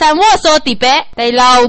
生活说的白对老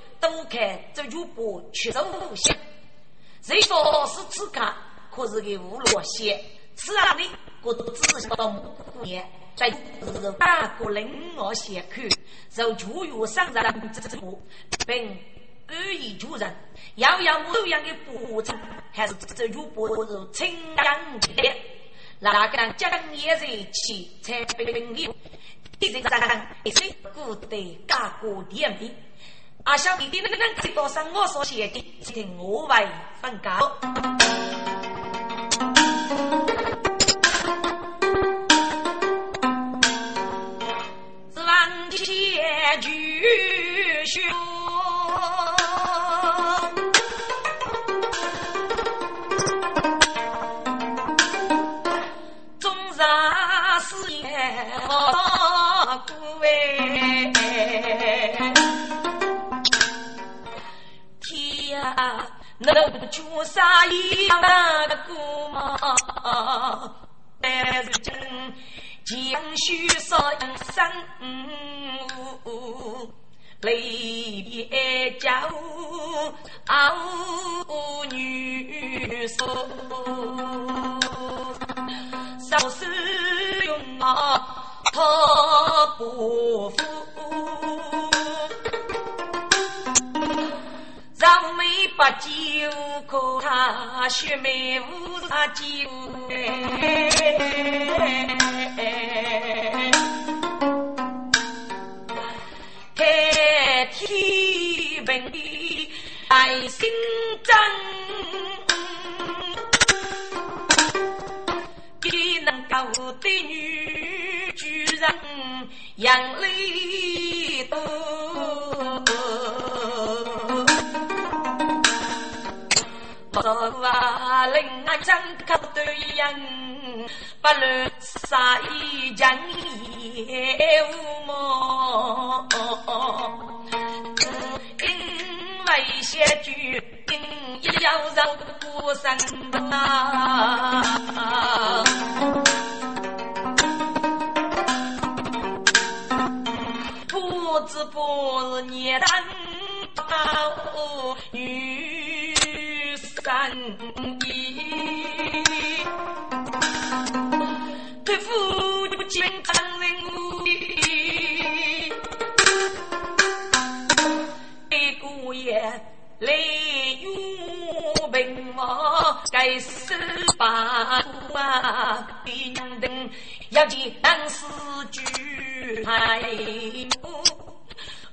都看这主播确实无限。谁说是刺客，可是个无落线，此样的我都仔细到目顾念，在是大个人我先看，受主有上人之福，并。安逸主人，要要某样的补偿，还是这主播是清扬的？哪个将也在起才被领领？一人上一岁，孤得家国点名。阿小弟弟能能知道上我所写的，听我为分告。是王铁举兄。能出啥样的故嘛？但是今江须少人生，泪别娇女手，少使用啊，他不服。让妹把酒喝，他学妹无他酒开天门爱心真，比能够对女主人养泪多。啊，令俺真可对人，不论啥一件业务么？因为些句，因要让孤身啊，不知不是年单到女。三一，对父亲常人无也。来用兵马，该十八股啊！兵丁要见当时举牌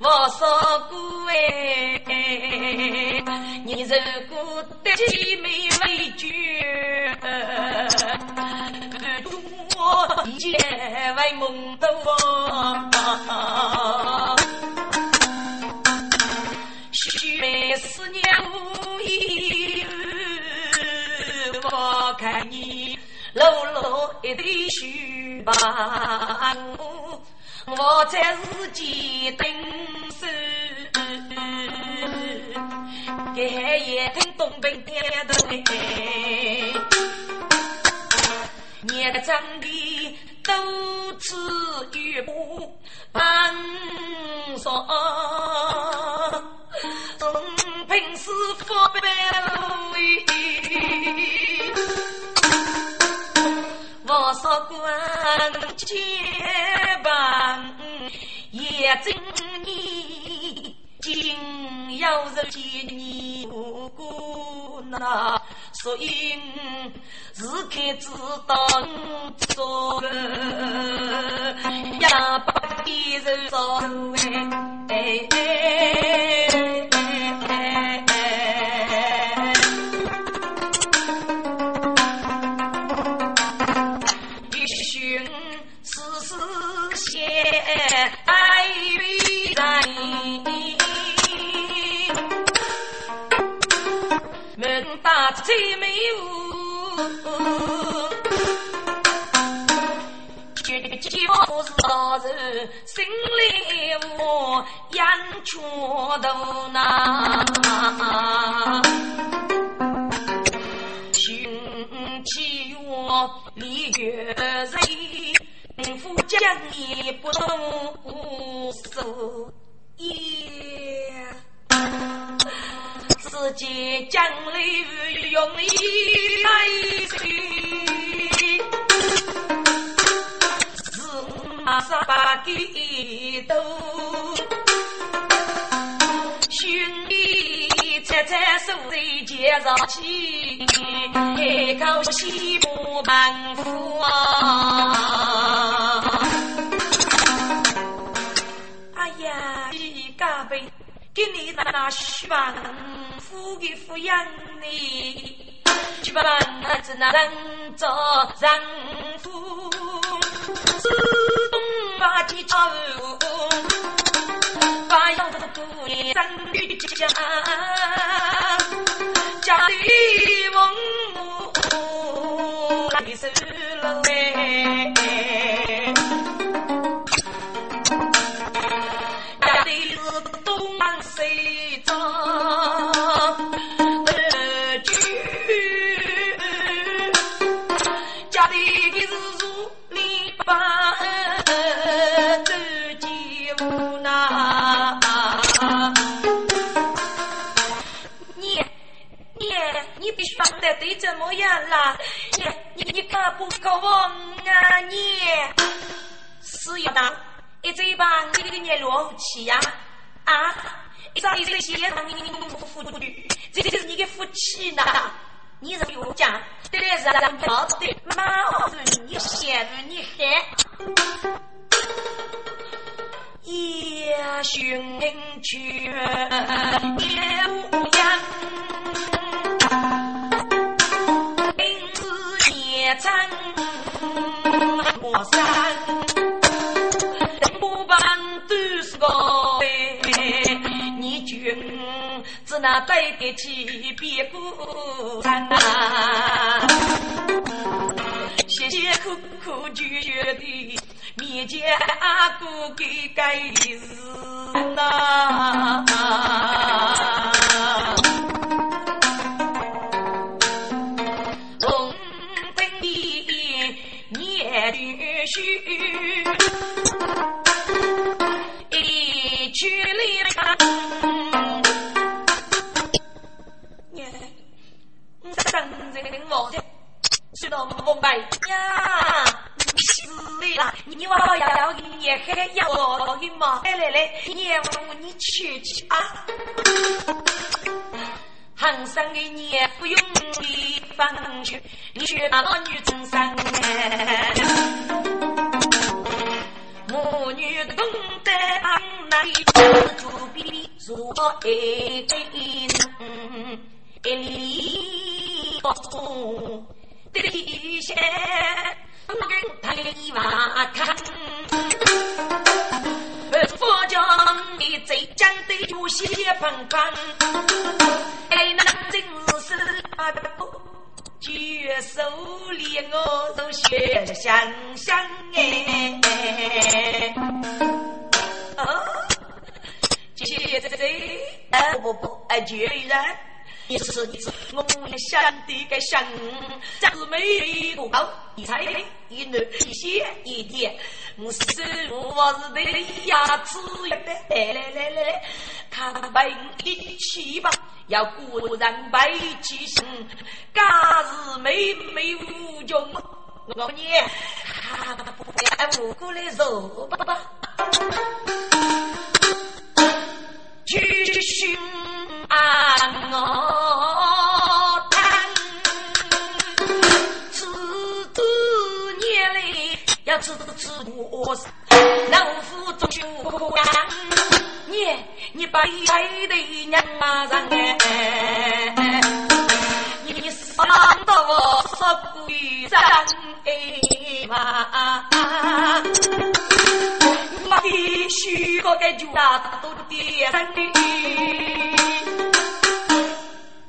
我说过哎，你如果得起没畏惧，我一为梦的我。许思念无依，我看你露露一对须发，我在自己等手，给也听东北点头你个长得多姿玉步帮上。总凭师傅背我说官接棒也真你，今要是见你无辜那，所以是开知道做个呀，把敌人做哎哎哎。爱为人，门大最美屋。我是老人，心里我眼圈头呐，寻起我离月人，贫富将你不动手也，自己将来用力来去。是马上把给都，兄弟猜猜手在肩上起，开口西部满腹啊！哎呀，你家辈，给你那那许万夫的抚养你，去把那子那人做人夫。自动把地找，把养子姑娘生女家，家里翁来收了哎，家里是东南西找。你怎么样啦？你你你可不可忘啊？你是要当一嘴巴你个你落气呀？啊！一张一嘴血让你你不服不去，这就是你的福气呐！你是有讲，对来是让跑的，马是你你害。夜寻去，夜无言。莫山，不办都是个你君只能对得起别孤山呐。辛辛苦苦就学的面前阿哥给盖的是呐。去，一去了，你三人我。的，去到东北呀，死了！你娃要要你还要我。的吗？来来来，你我。你去去啊！行生的年不用你放去，你学那女真生母女同得那一就比如爱人，一里不中的些。我跟他一瓦看，你最讲的就些喷喷，哎，那真是啊，举手里我都学香香哎，哦，这些这这，哎不不，哎居然。你是你是，我也想的个想，这是美多高，一彩一暖一鲜一甜，我是我是的牙齿也得来来来来，看白一起吧，要果然白起心，假是美美无穷，我你还不无辜的肉吧，继续。啊我等此子年来要吃吃多少？能负中秋阳，你你白白的娘人哎，你伤得我十鬼真哎嘛！我必须个个就大都点的。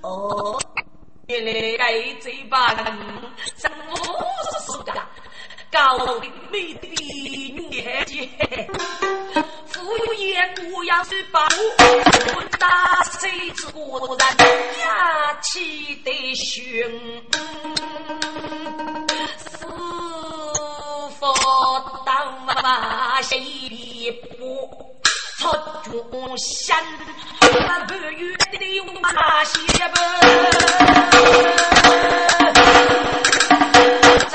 哦，原来该嘴巴人，什么是说的？高的美的女孩子，敷衍我要是把我打谁之果然压气的凶，是否当马谁不？草中香，半月的马鞋不？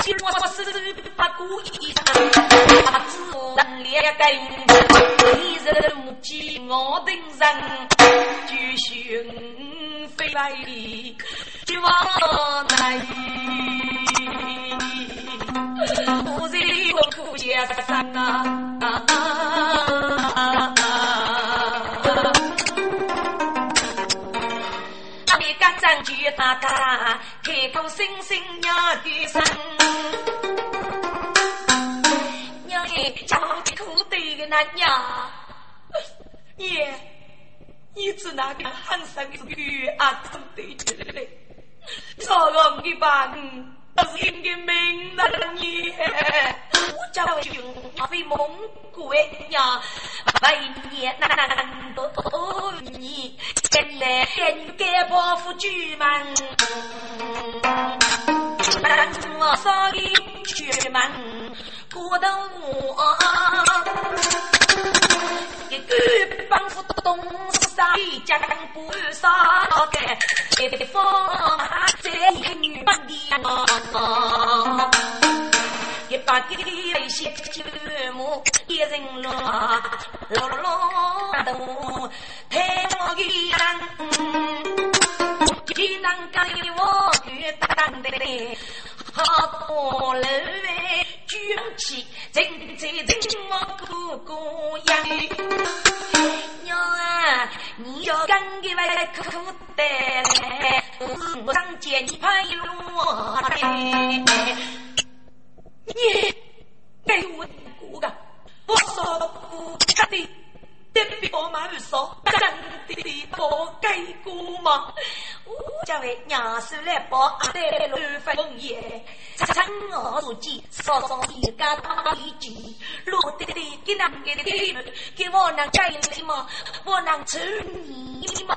今我是不故意，自然裂根，一人计我等人，就寻飞来就往哪我在我苦街上啊。三句大大开口声声娘的声，娘哎，家苦对的那娘，爷，你只那个喊声子女啊，真对起来，朝我的吧。是应该明了你，我家兄阿非蒙古的娘，百年难得你，跟来跟该报复举门，我少林举门过得我，一个帮扶东山将不杀开，一风在女帮的。一把给那些旧木一人落，落落落头太我的人，只能给我越当的，好多楼外举起，正在正我哥哥呀。娘啊，你要跟给外苦的来，我上见你拍落来。你给我过个，我说不干的，得比我妈说真的不该过吗？我家为娘手来包，带来六分钱，趁我自己稍稍一家大一句，落得的给那个的给我能给你吗？我能吃你吗？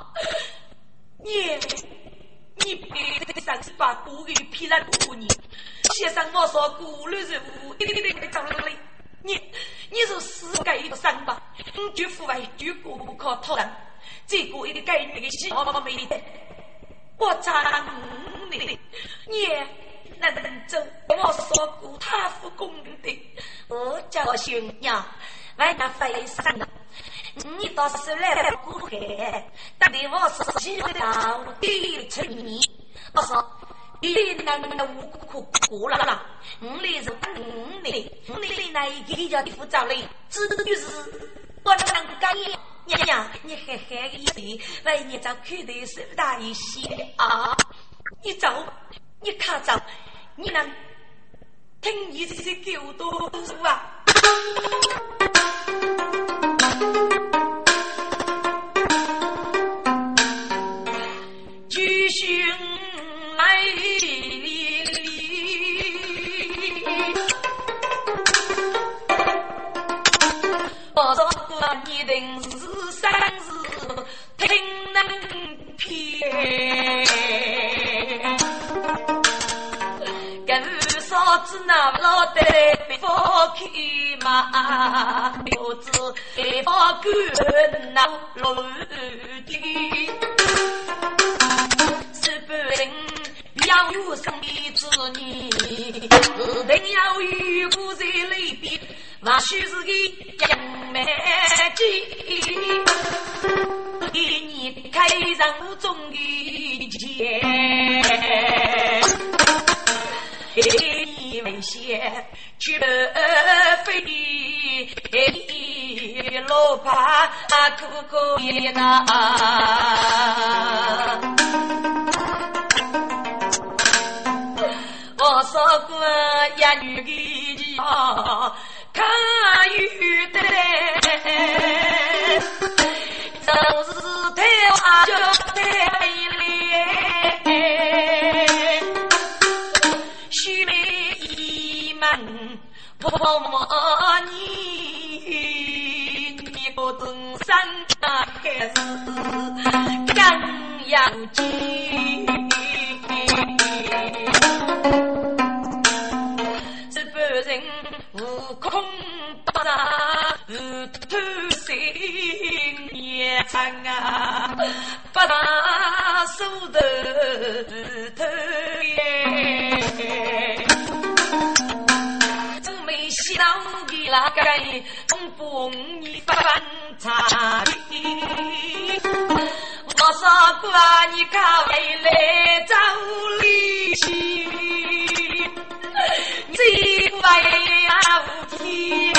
你。你别得上次把古语批了多年，先生我说古人是无对对对长了嘞，你你是死该一个伤吧？你就父爱就过不可偷人，这个一个该那个喜好美的，我赞你，你那能走？我说过他父公的，我叫兄娘。外那飞上的，你倒是来过海，但得我是喜欢到底成你，我说。你那那无可过了啦！我来是我来，我来来那一个叫的副招嘞，指的就是我那个干爷娘，你嘿嘿个意思，为你找口袋手大一些啊！你走，你看走，你能听你这些狗多说啊！跟嫂子那老的放开嘛，我子放干那路的，是不人要有生的子女，一定要有骨在里边。或许是个杨梅鸡，给你开上中的钱，给你为先去飞，老怕可可也难。我说过一女的啊。看雨的，都是太花就太婆婆你，你不懂三大还是更要紧。悟空不杀，悟偷心也长啊！不打手头头耶，那个恐怖你翻茶的。我说过你看未来走利息，最坏。无天，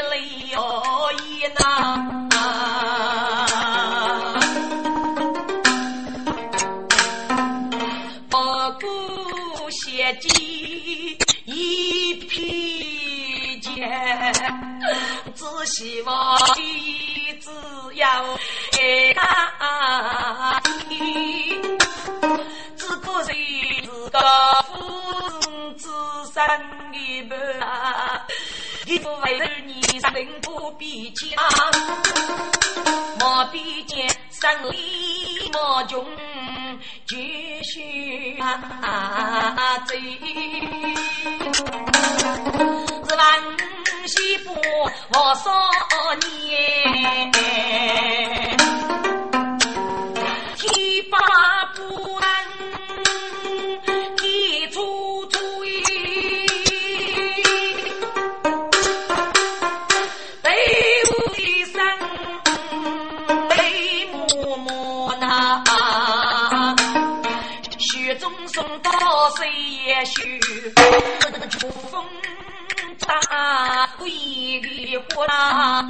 积累哦一呐？不顾血迹一片。只希望你只要爱你，只可惜是个夫人之身的伴，一不为儿女生不比强，莫比肩生里莫穷，继续走。是万西坡我少年，也许秋风。大鬼的火啦！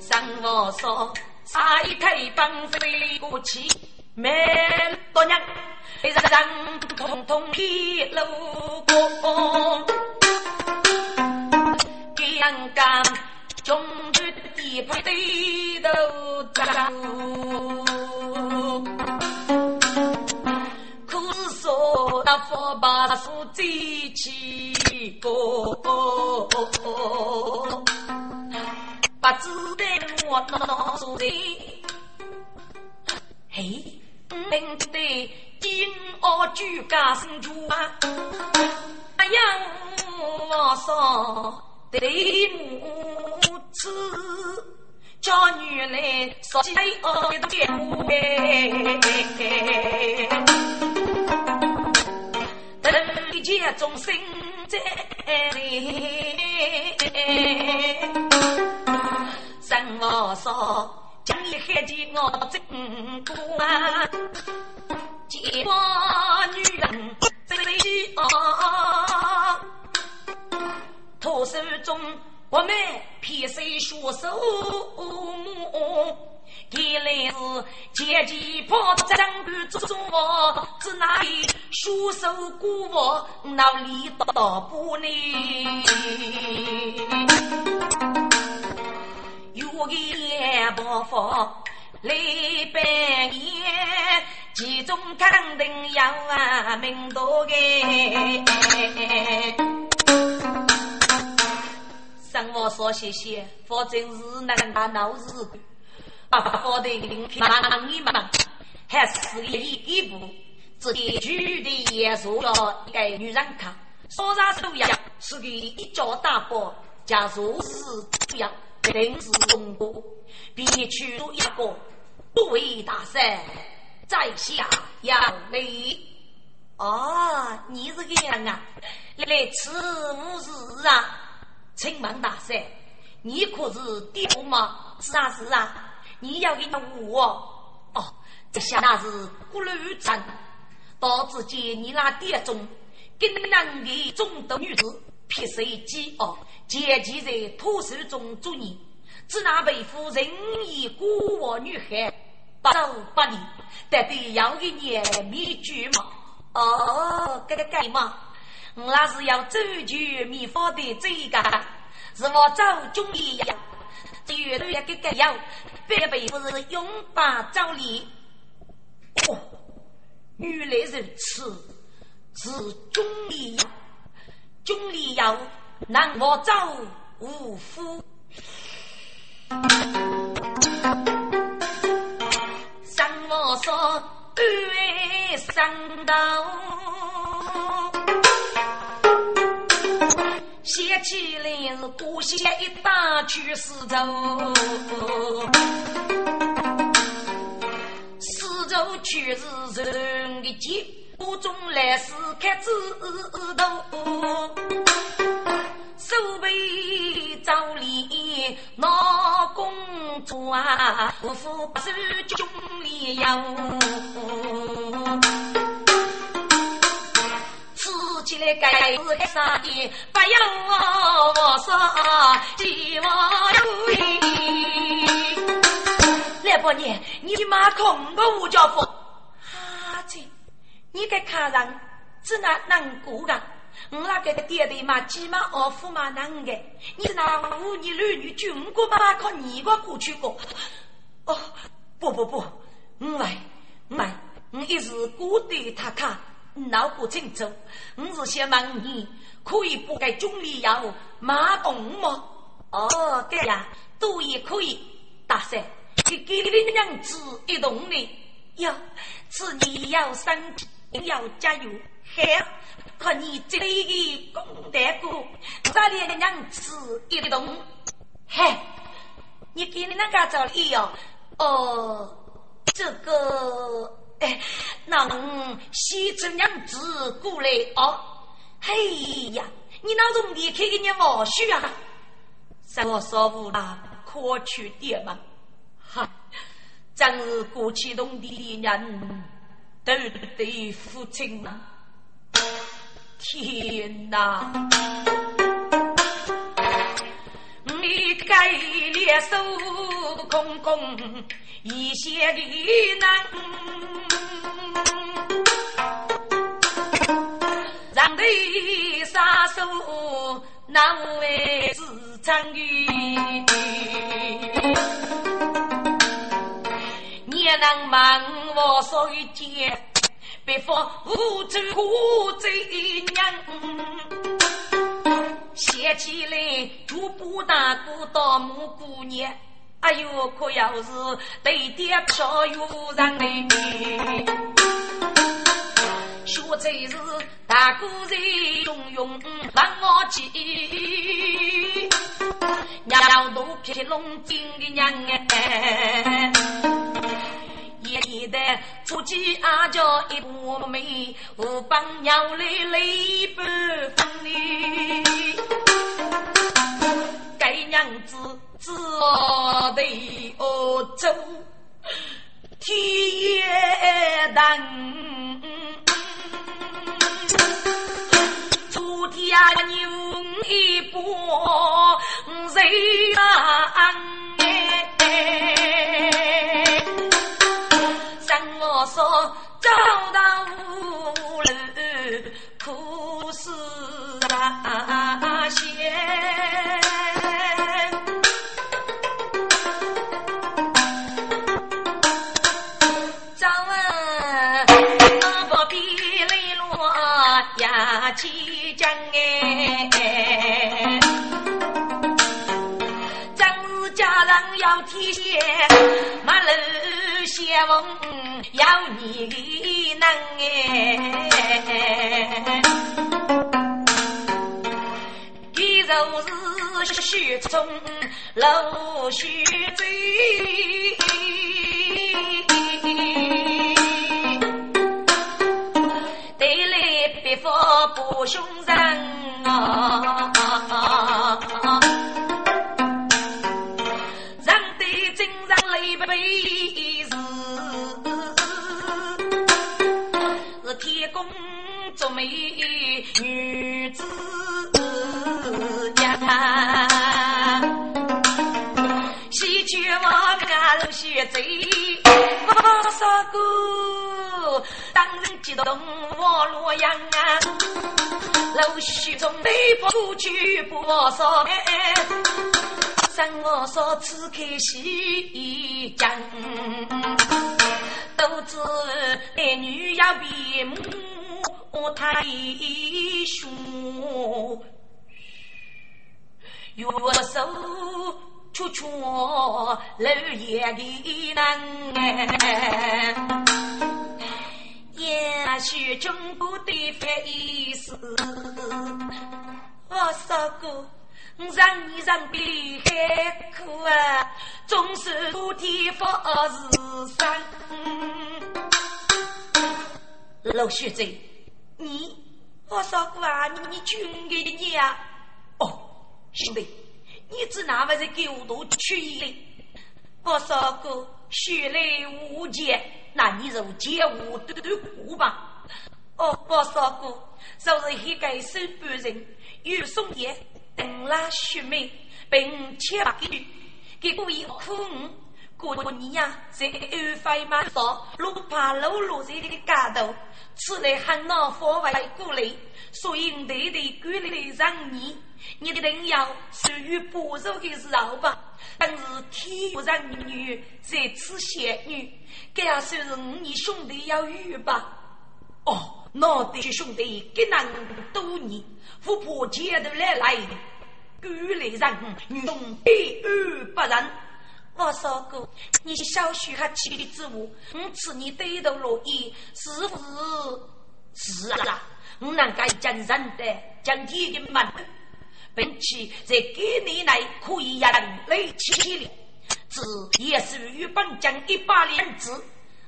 上我说，杀一开帮飞过去，没多娘，人人通通披路过，刚刚中日地不对头走。那佛把树追起过，不知得我哪处人？嘿，听得金鳌我举家生主啊，养我嫂对母子，叫女来说起我的爹母等一切众生在生我嫂。将你害得我真苦啊！结发女人最啊，土手中我们偏谁双手母？原来是前几炮战官做我，只哪里双手鼓我，哪里到不呢？有个两伯父来拜年，其中肯定要啊名多个。生活少些些，反正是难打闹事。啊，好的，临平忙一忙，还是一一步，只给举的也说了一个女人看，说啥都要，是给一脚大包，假如是这样。定是中国，必取出一个多位大圣，在下要礼。哦，你是个样啊？来此无事啊？请问大圣，你可是爹吗？是啊是啊，你要给他我哦。这下那是古路城，到只见你那爹中，跟男的中的女子，撇谁饥哦？结集在土手中做孽，只那为夫仁义孤我女孩，不走不离，得对要给你秘诀嘛？哦，这个该嘛？我那是要走绝秘方的这个，是我走中医呀。这越多一个个要，别为夫是永把照理。哦，原来如此，是中医呀，中医药。难我走无夫，三我说二三道，写起来是古写一大句诗咒，诗咒却是人的剑，古中来是看字头。手背照例闹工作啊，夫妇不是兄里有。吃起来该是啥的，不要我说希望有。来伯娘，你妈空个五角风，哈子，你给看上是那难过的。我那个爹爹嘛，鸡嘛，二夫嘛，男的，你是那五女、六女、军国嘛，靠你个过去过。哦，不不不，我来，我来，我一时过对他看，闹不清楚。我是想问你，可以不给中里要马动吗？哦，对呀，都也可以。大圣，给给你的娘子一动呢。哟，此你要身体要加油，嘿。看你这里功德过，这里的娘子一动，嘿，你给你那个找理由？哦，这个，那西城娘子过来哦，嘿呀，你那种离开给你毛须啊？三我说无啦，可取点嘛？哈，真是过去懂的人，都对父亲嘛。天哪！你该列手空空一些的难，让的杀手难为自参与，你能瞒我说一件？别说无知无罪的娘，写起来就不大姑到母姑娘，哎呦，可要是对爹少有人嘞！学才是大哥在中用帮我记，娘都撇龙井的娘哎，爷爷的夫妻阿叫一不美，我帮娘来泪不分离，该娘子只得哦走。天也等，昨天牛一波谁安？先锋要你能哎，一就是雪中露须嘴。不凶人俺学贼，我啥个当人激动我洛阳啊！陆续中内部出去不少，生我所此开喜讲，都知男女要比母太凶，月手处处漏夜的难。也许中国的翻译是，我说过，让你让的海苦啊，总是不提佛是山。老学者，你我说过啊，你你军给的你啊？哦，兄弟，你只拿么在给我多取一的？我说过。血泪无间，那你就借我多多过吧。哦，我说过，就是一个手半人，有送爷等拉血妹，并且把给给过一苦过过年呀，在安徽马上路爬路路在这个街头，此来很恼火外过来，所以对对过来让你。你的灵药属于不肉的时候吧，但是天不让女在此仙女，这也算是你兄弟要遇吧？哦，那对兄弟更难多年，富婆前头来来，古来人女兄弟二不仁。我说过，你小许还气的之物，我此你对头落意，是不是？是啊，我能该讲人的，讲天的门。并且在几年内可以人类起来，这也属于本将一把两子。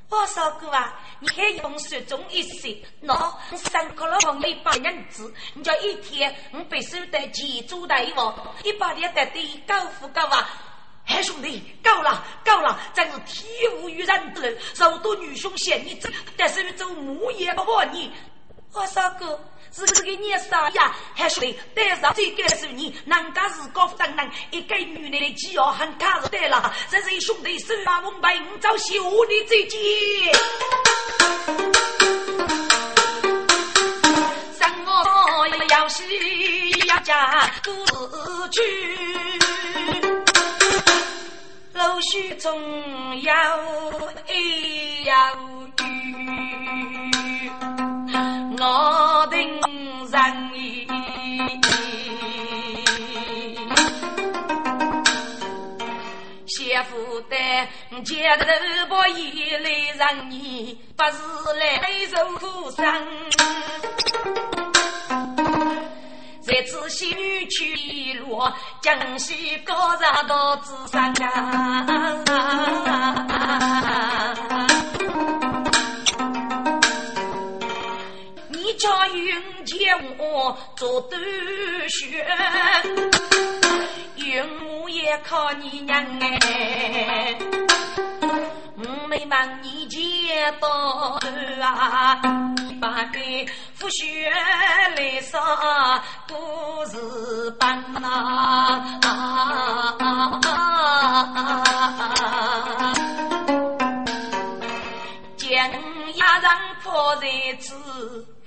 我说过啊，你还用手中一些，那三个老王一把两子，你叫一天我必须得记住大王，一把两得的高富高啊！嗨，兄弟，够了，够了，真是天无与人得，受多女凶险你真，但是做木也不过你。我说过。是这个年少呀，还说带上这个是你，人家是高夫人，一个女人的气要很卡着对了。这是兄弟手把蒙白，五招小的再见。生活要喜要家自去，陆续总要一要雨，我的。人意，先负担，接头把眼泪让你，不是来受苦伤。在此西女去一路，江西高上到子山啊！你叫云接我做断雪，云母也靠你娘哎。我没忙你接到啊，把给复学来说故事本啊。将压上破在此，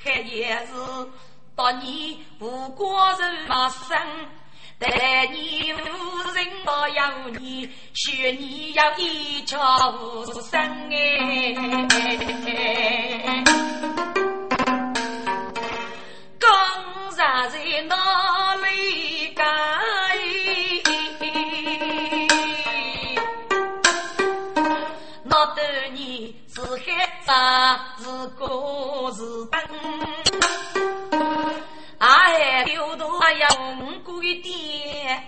还也是当你不过人马生。待你无人我要你，学你要一窍无声哎。刚才在哪里改？海子，是哥是等，哎，丢多呀！一点，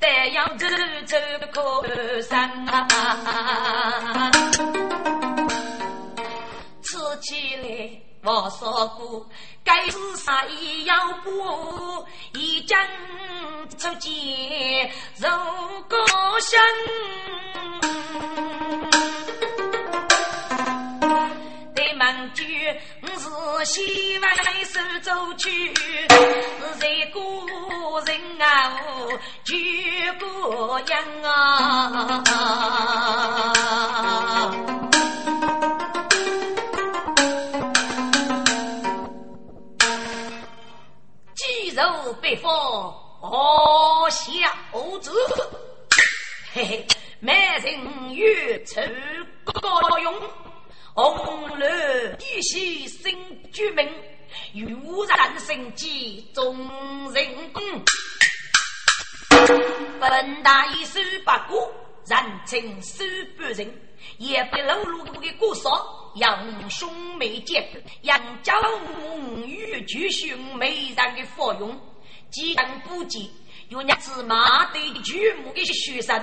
太阳走走靠山啊，吃起来王少姑，该是啥也要过，一将出见如高香。句是西外手走去，是在故人啊，旧故乡啊。肌肉北方哦，小子，嘿嘿，美人鱼出高勇。红楼一夕新居民，悠然生机众人公。本大一手八股，人情手不人，也不露露的姑嫂，杨兄妹姐，杨家母与巨兄美人的芙蓉，几等不及，有伢子马队的巨母的学生，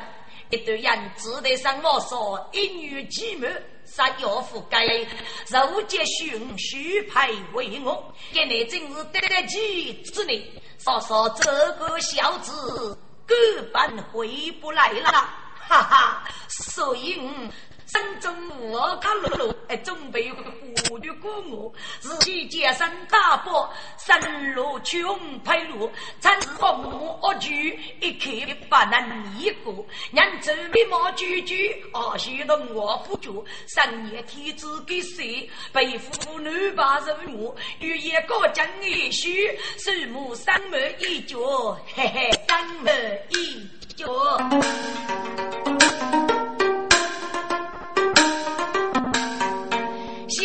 一对人只得上我说一女寂寞。杀妖妇该肉结凶许配为我，今日真是得机之年，嫂嫂这个小子根本回不来了，哈哈，所以。山中我看路路，哎，准备护的过我，自己健身大伯，山路穷配路，真是恶魔恶剧，一刻不能一过。人走眉毛聚聚，啊，许多我辅助，三年天子给谁？背负女把人物，欲言高讲一许，树木三门一脚，嘿嘿，三门一脚。手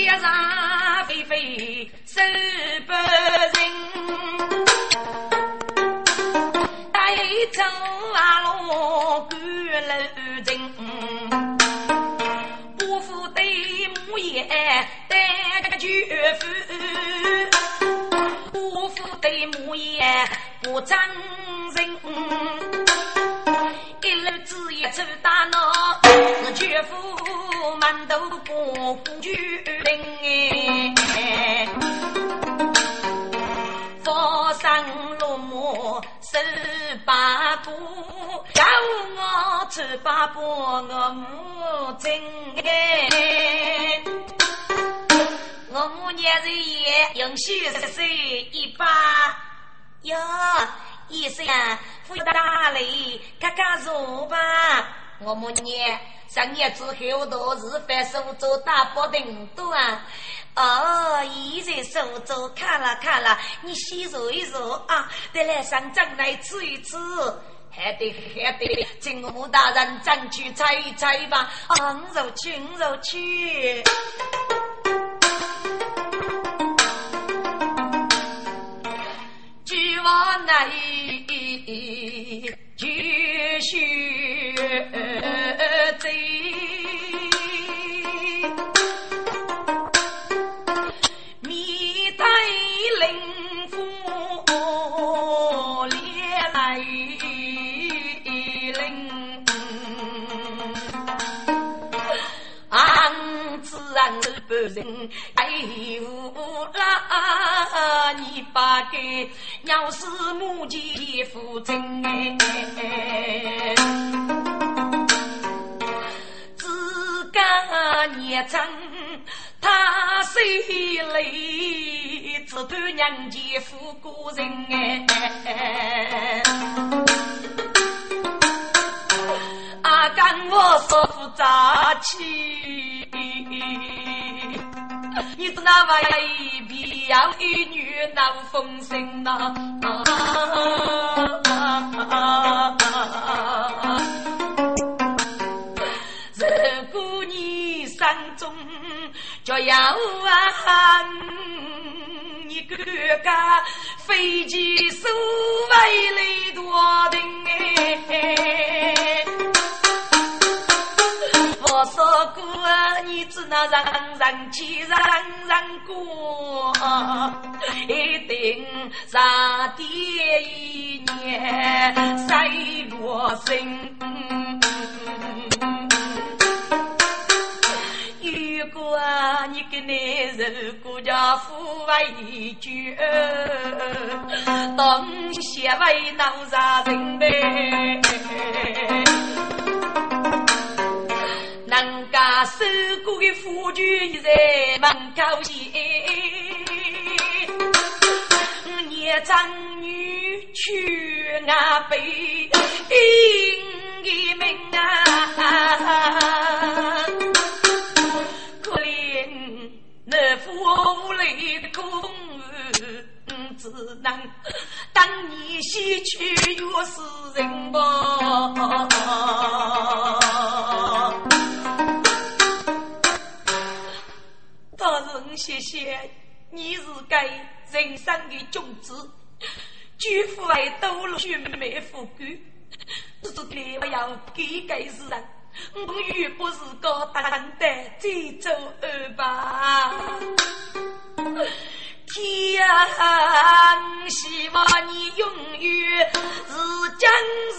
不人，带走阿罗赶路人，伯父对母也带个舅父，伯父对母爷不争人，一路子也走大闹，是绝夫满头光绝人哎。上落马十八步，叫我十八步我母亲哎，我母年日也永续十岁一把哟，医生啊，扶大雷，嘎嘎坐吧，我母年上年之后都是翻手做大包定多啊。哦，已在苏州看了看了，你先坐一坐啊，得来上阵来吃一吃，还得还得，请我大人争取猜一猜吧，啊，肉去肉去，我乃九州。人，哎呦啦，你把给要是母亲负责哎，自家年长。他心里只盼娘家富过人哎，阿干我说不扎气，你是那位漂亮一女闹风声呐？如果你心中。就要啊！你哥哥飞机所为来多定哎！我说过，你只能让人去让人过，一定上第一年赛罗生。啊，你个男人顾。家父为绝，东西为闹杀人呗。人家守过的夫君在门口前，年长女娶阿伯，应的命啊。可怜那父无泪的公儿，只能当你西去越是人吧。谢谢你是该人生的种子，举夫为多了寻美富贵，只是你我要给给世人。我又不是高大的济州二吧？天啊！希望你永远是江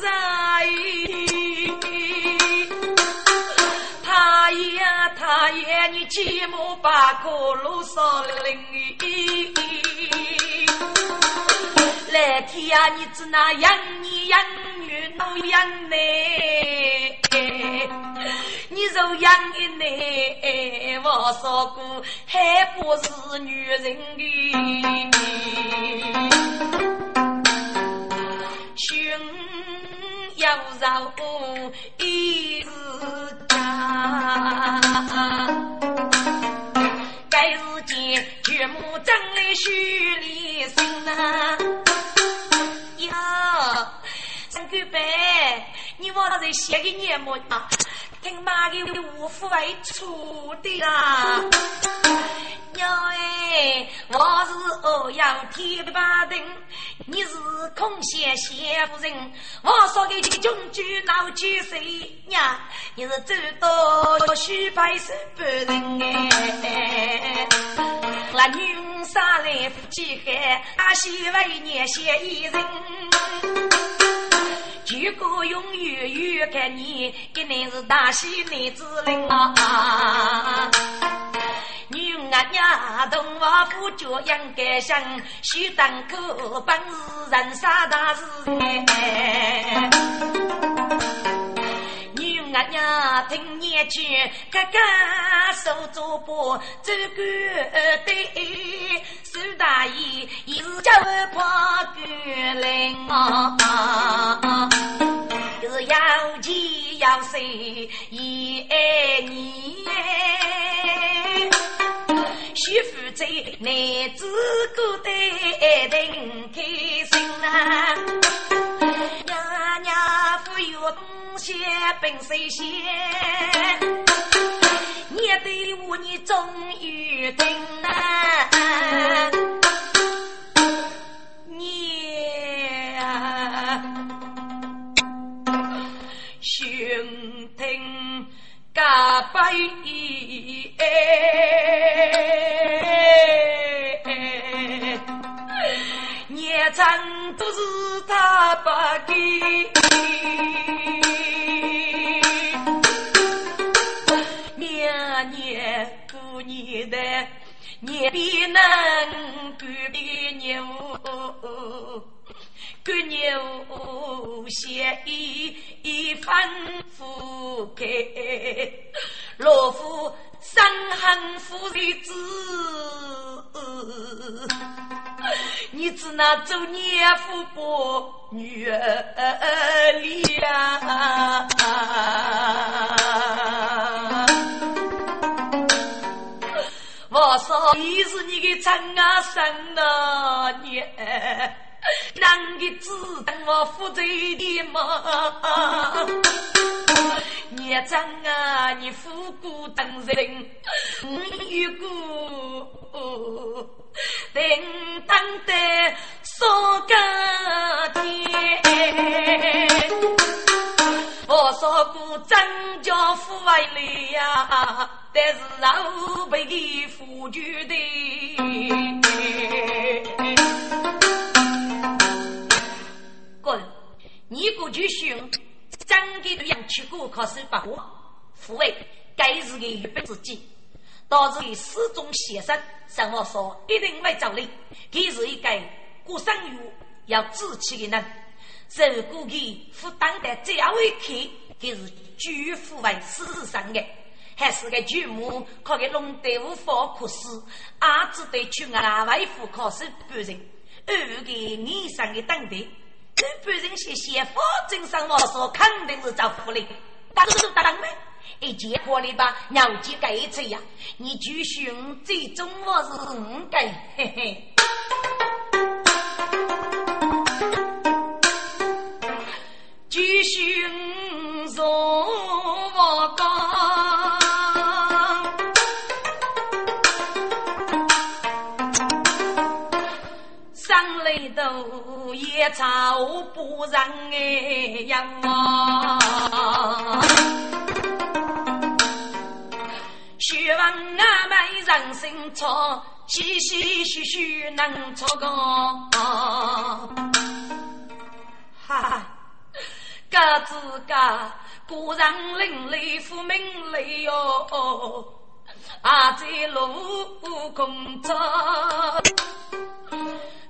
山。呀他呀，你起码把个路上领。来天呀，你只那养你养女都养你。你若养的男，我说过还不是女人的。胸要绕一日，该是见岳母正来许礼生啊！呀，三姑伯。你往那在写给你么啊？听妈的无福为出的啦！娘哎，我是欧阳天八定，你是空闲闲夫人。我说给你穷举闹几岁呀？你是走到许白手不人哎！那女杀来夫妻海，阿媳为年写一人。如果永远远看你，一定是大喜男子人啊！女儿娘同我夫脚应该想，须当口本是人杀大事哎！女儿娘听年句，哥哥手做波，走过对，苏大爷又叫跑过来啊！是要钱要谁男子过得挺开心呐。娘娘不有东西本谁先，你对我你终于听呐。大悲哎，都是他不的明年过年的年比能干比牛。干牛咸一一番付给老夫生恨夫的子，你只拿做娘夫不女儿里呀？我说你是你的真啊生啊你。让你知道我负责的吗？孽障啊，你富贵当人，如果等当的说个天，我说过张家富来呀，但是老辈的富举的。你过去训，张给对杨去过考试不过，父为该是个预备自己，导致你始终写生。上我说一定会找你，他是一个过生育要志气的人。如果他负担的这样为客，他是巨富为世上的，还是个巨母，可给弄得无法可思，儿子得去外外府考试不成，二个你上的等待。日本人写写法正上我说肯定是找福利，当是当没？一结果你把娘家改一次呀，你继续最终我是五改，嘿嘿。继续做我上草不让哎呀！希望俺们人生错，细细续续能错个。哈，各自各，故人另类富名类哟，啊在路工作。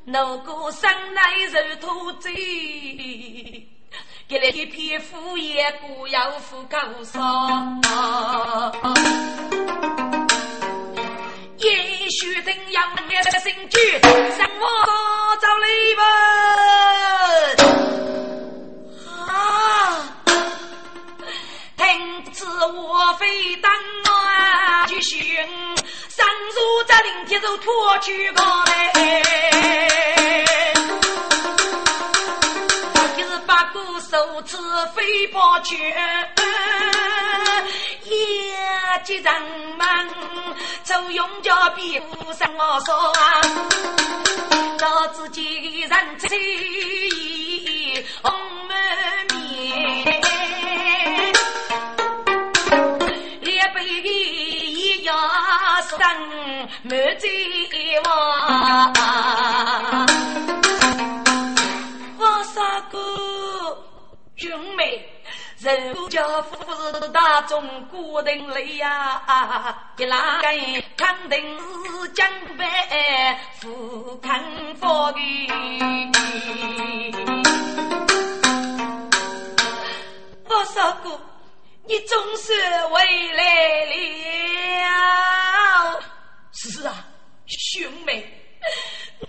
如果生来如土贼，给了一片敷衍，不要付高烧。也许等阳面的新居，让我找礼物。啊！听此我非当啊，就寻如这林天就脱去个嘞。如此飞宝卷，也几人们走用脚比不上我说啊，到自己人妻红门面，生满嘴话。兄妹，人家富是大众固定类呀，一拉个肯定是江北富康富的。我说过，你总算回来了。是啊，兄妹，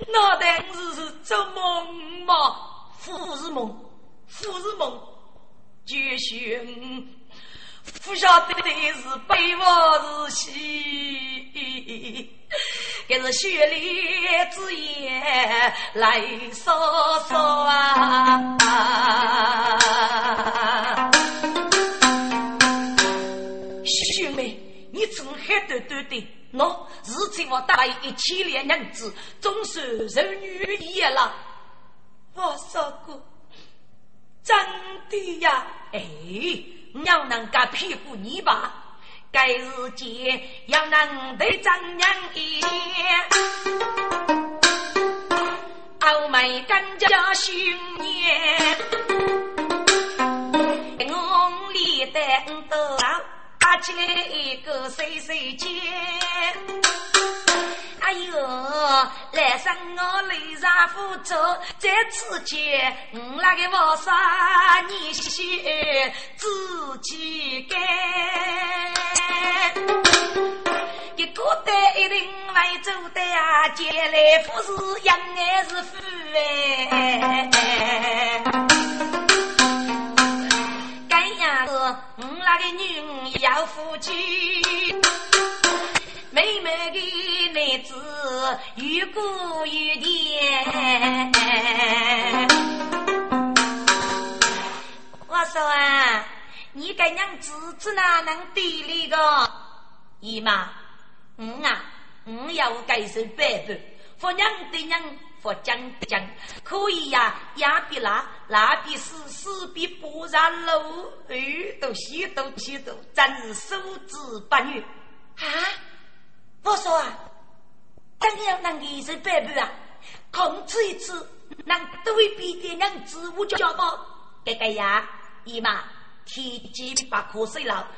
那当是做梦嘛，富是梦。富是梦，就寻不晓得的是悲或是喜，也是血泪之言来说说啊！对对对，喏，日前我带来一千两银子，总算人女一了。我说过。真的呀，哎，娘能干屁股泥巴，该日间要能得张娘一，傲眉干家新年，我里等到打起来一个岁岁见。哎呦，来生我泪洒福州，在此间我那个王嫂你先自己干。一个担一定会走的啊，将来富是养还是富哎？该样子，我那个女要夫妻。美美的男子有骨有甜。我说啊，你个娘子子哪能地里个？姨妈，嗯啊，嗯要改手拜拜，佛娘的娘，佛讲的讲，可以呀，压比拉，拉比死，死比不然喽，哎，都西都西都，真是手指八女啊！我说啊，怎样能一手百步啊？控制一次，能对比的娘子我家宝，哥哥呀，姨妈，天机把瞌睡了。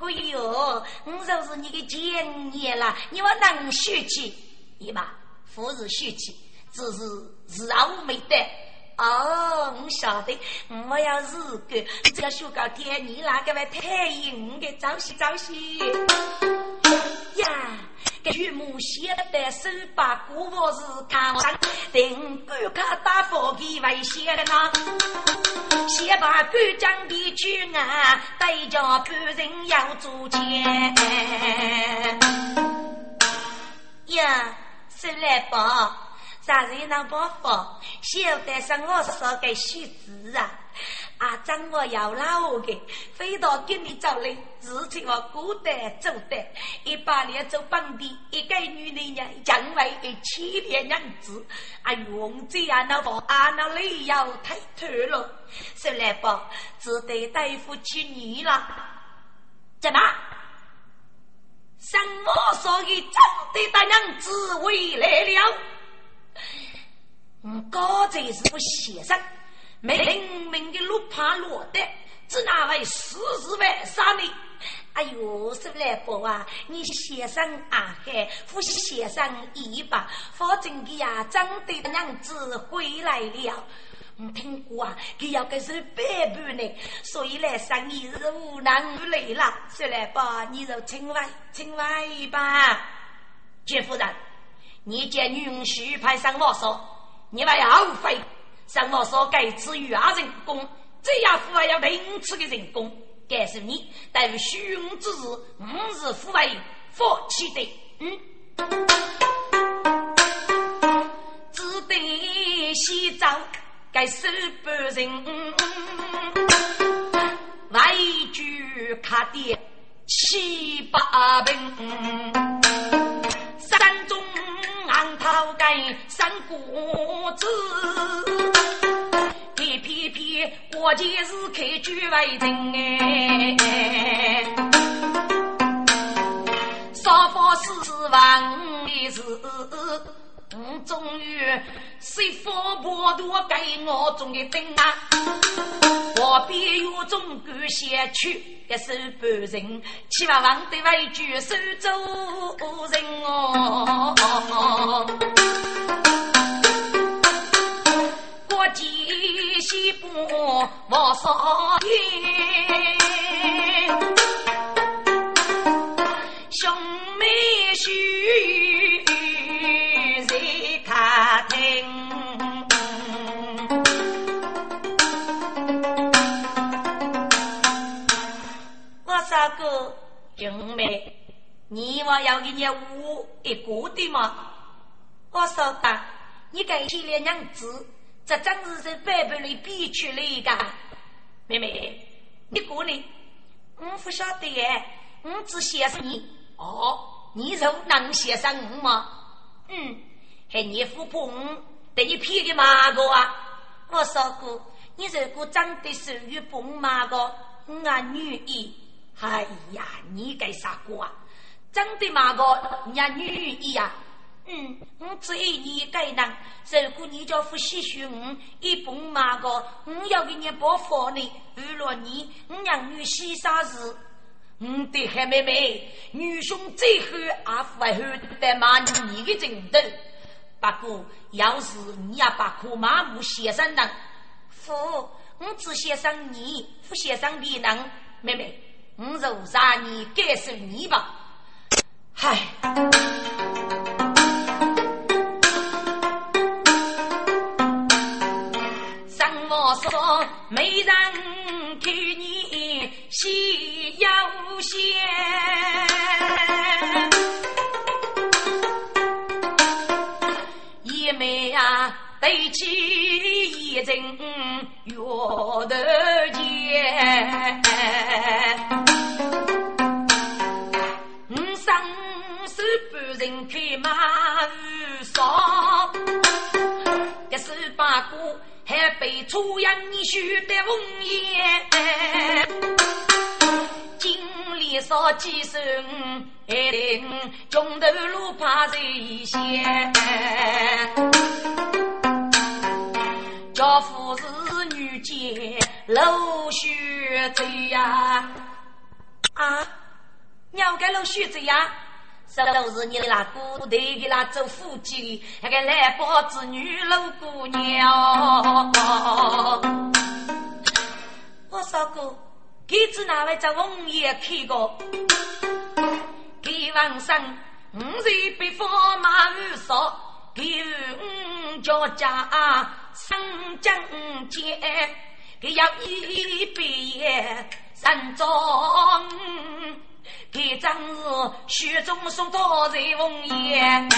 哎呦，我就是你的前爷了，你我能学起？姨妈，不是学起，只是自然没得。哦，我晓得，我要是个，只要学个天，你那个会太硬的，早些早些呀。个岳母写的手把古佛是看上，定敢看打佛给外写的呢。先把官将的去啊，代叫官人要做钱。呀，收来吧，啥人能不发？晓得上我说个虚字啊。啊，掌握要老的，飞到给你找来，事情我孤单做的，一把年做本地，一个女人呀，将来一欺骗娘子，啊，用这样的话，啊，那理由太脱了，说来吧，只得对付起你了。怎么？什么所以真的大娘子回来了？嗯，刚才是不写上。明明的路怕落得，只那位四十万杀你！哎呦，说来宝啊，你先生啊海，夫妻先生一把，否则的呀，长得娘子回来了。我听过啊，他要个是百般呢，所以来生意是无能为力了。说来吧，你就请外，请外吧。绝夫人，你见女婿派上我说，你还要后悔。上我说该赐予二人工，这样父还要另赐的人工。该是你待于虚荣之日，吾是父为放弃的。嗯，只得洗澡，该收半人。外句卡的七八分，山中。昂头盖三谷子，一片片过节日开举为人哎，少发四万的事。终于，谁发破多给我种的灯啊？我边有种感谢去，一手半人，七万万的为举手做人哦。过节西部王少爷，兄妹婿。我说哥，兄妹，你我要给你五一个的吗？我说的，你给起了娘子，这真是在百般里逼出来的。妹妹，你过来，我不晓得耶，我只写上你。哦，你就能写上我吗？嗯，还你父婆等你骗的马哥啊？我说过，你如果长得属于崩马哥，我女意。哎呀，你该啥瓜？长得嘛个人家女一样。嗯，我只爱你该能。如果你叫不喜欢我，一蹦嘛个，我要给你包房呢。为了你，我让女婿啥事？嗯，对，海妹妹，女兄最后阿父还后得骂你的程度。不过，要是你也把苦麻木先生呢？父，我只写上你，不写上别人。妹妹，我就让你感受你吧。嗨。上我说没人看你喜又仙，一对起一人月头见，五生手半人开马无双，这是八股。还被出洋你须得红颜，经历少几声，爱令中头路怕谁先？家父是女杰，老学子呀！啊，鸟个老学子呀！这都是你那古代的那做夫妻，那个来宝子女老姑娘。我说过，给子那位在红叶开过，给王生五岁被放马五少，给五家家生将节，给要一毕业三中。这张是雪中送炭在红颜，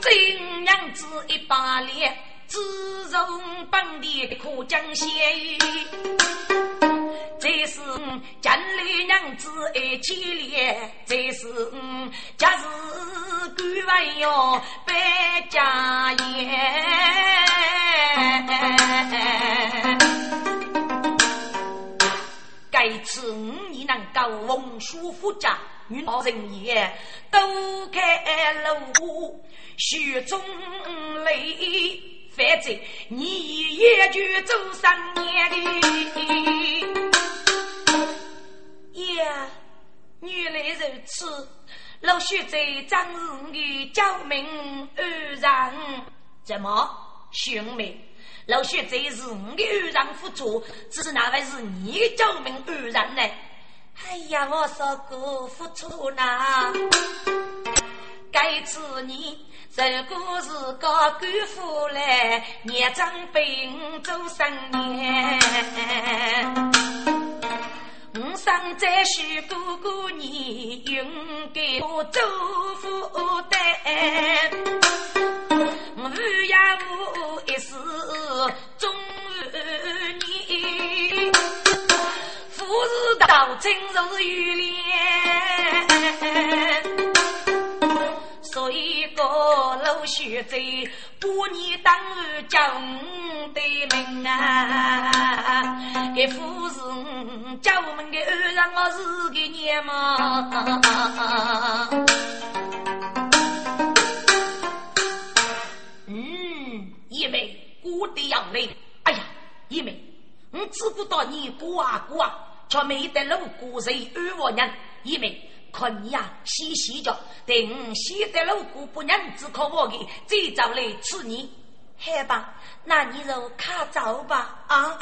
真娘子一把脸，自从本地可将先。这是家里娘子爱起脸，这是家事干完要办家宴。该次五年能够文书复杂，女老人也都开路，雪中泪，反正你也就走三年的。呀，原来如此，老许在张日的救命而让，怎么兄妹？老薛这是我的偶然付出，只是那位是你的救命偶然呢？哎呀，我说过付出呐，该次你如果是个官夫来，年长被我做三年，我生在许哥哥你应该我做负担。无呀无一世终年，富士道亲如玉莲，所以个老学者把你当叫的名啊，给富士叫我们的儿让我是个娘嘛。嗯一妹，我的杨梅，哎呀，一妹，我只顾到你过啊过啊，却没得路过谁二我人。一妹，可你呀，细细着，等写得路过不娘只可我的，再找来吃你。好吧，那你就卡走吧啊。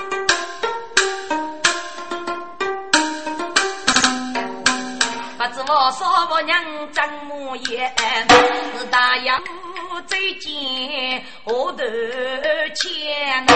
不知我说婆娘怎么言，是大夫。再见，我的钱呐。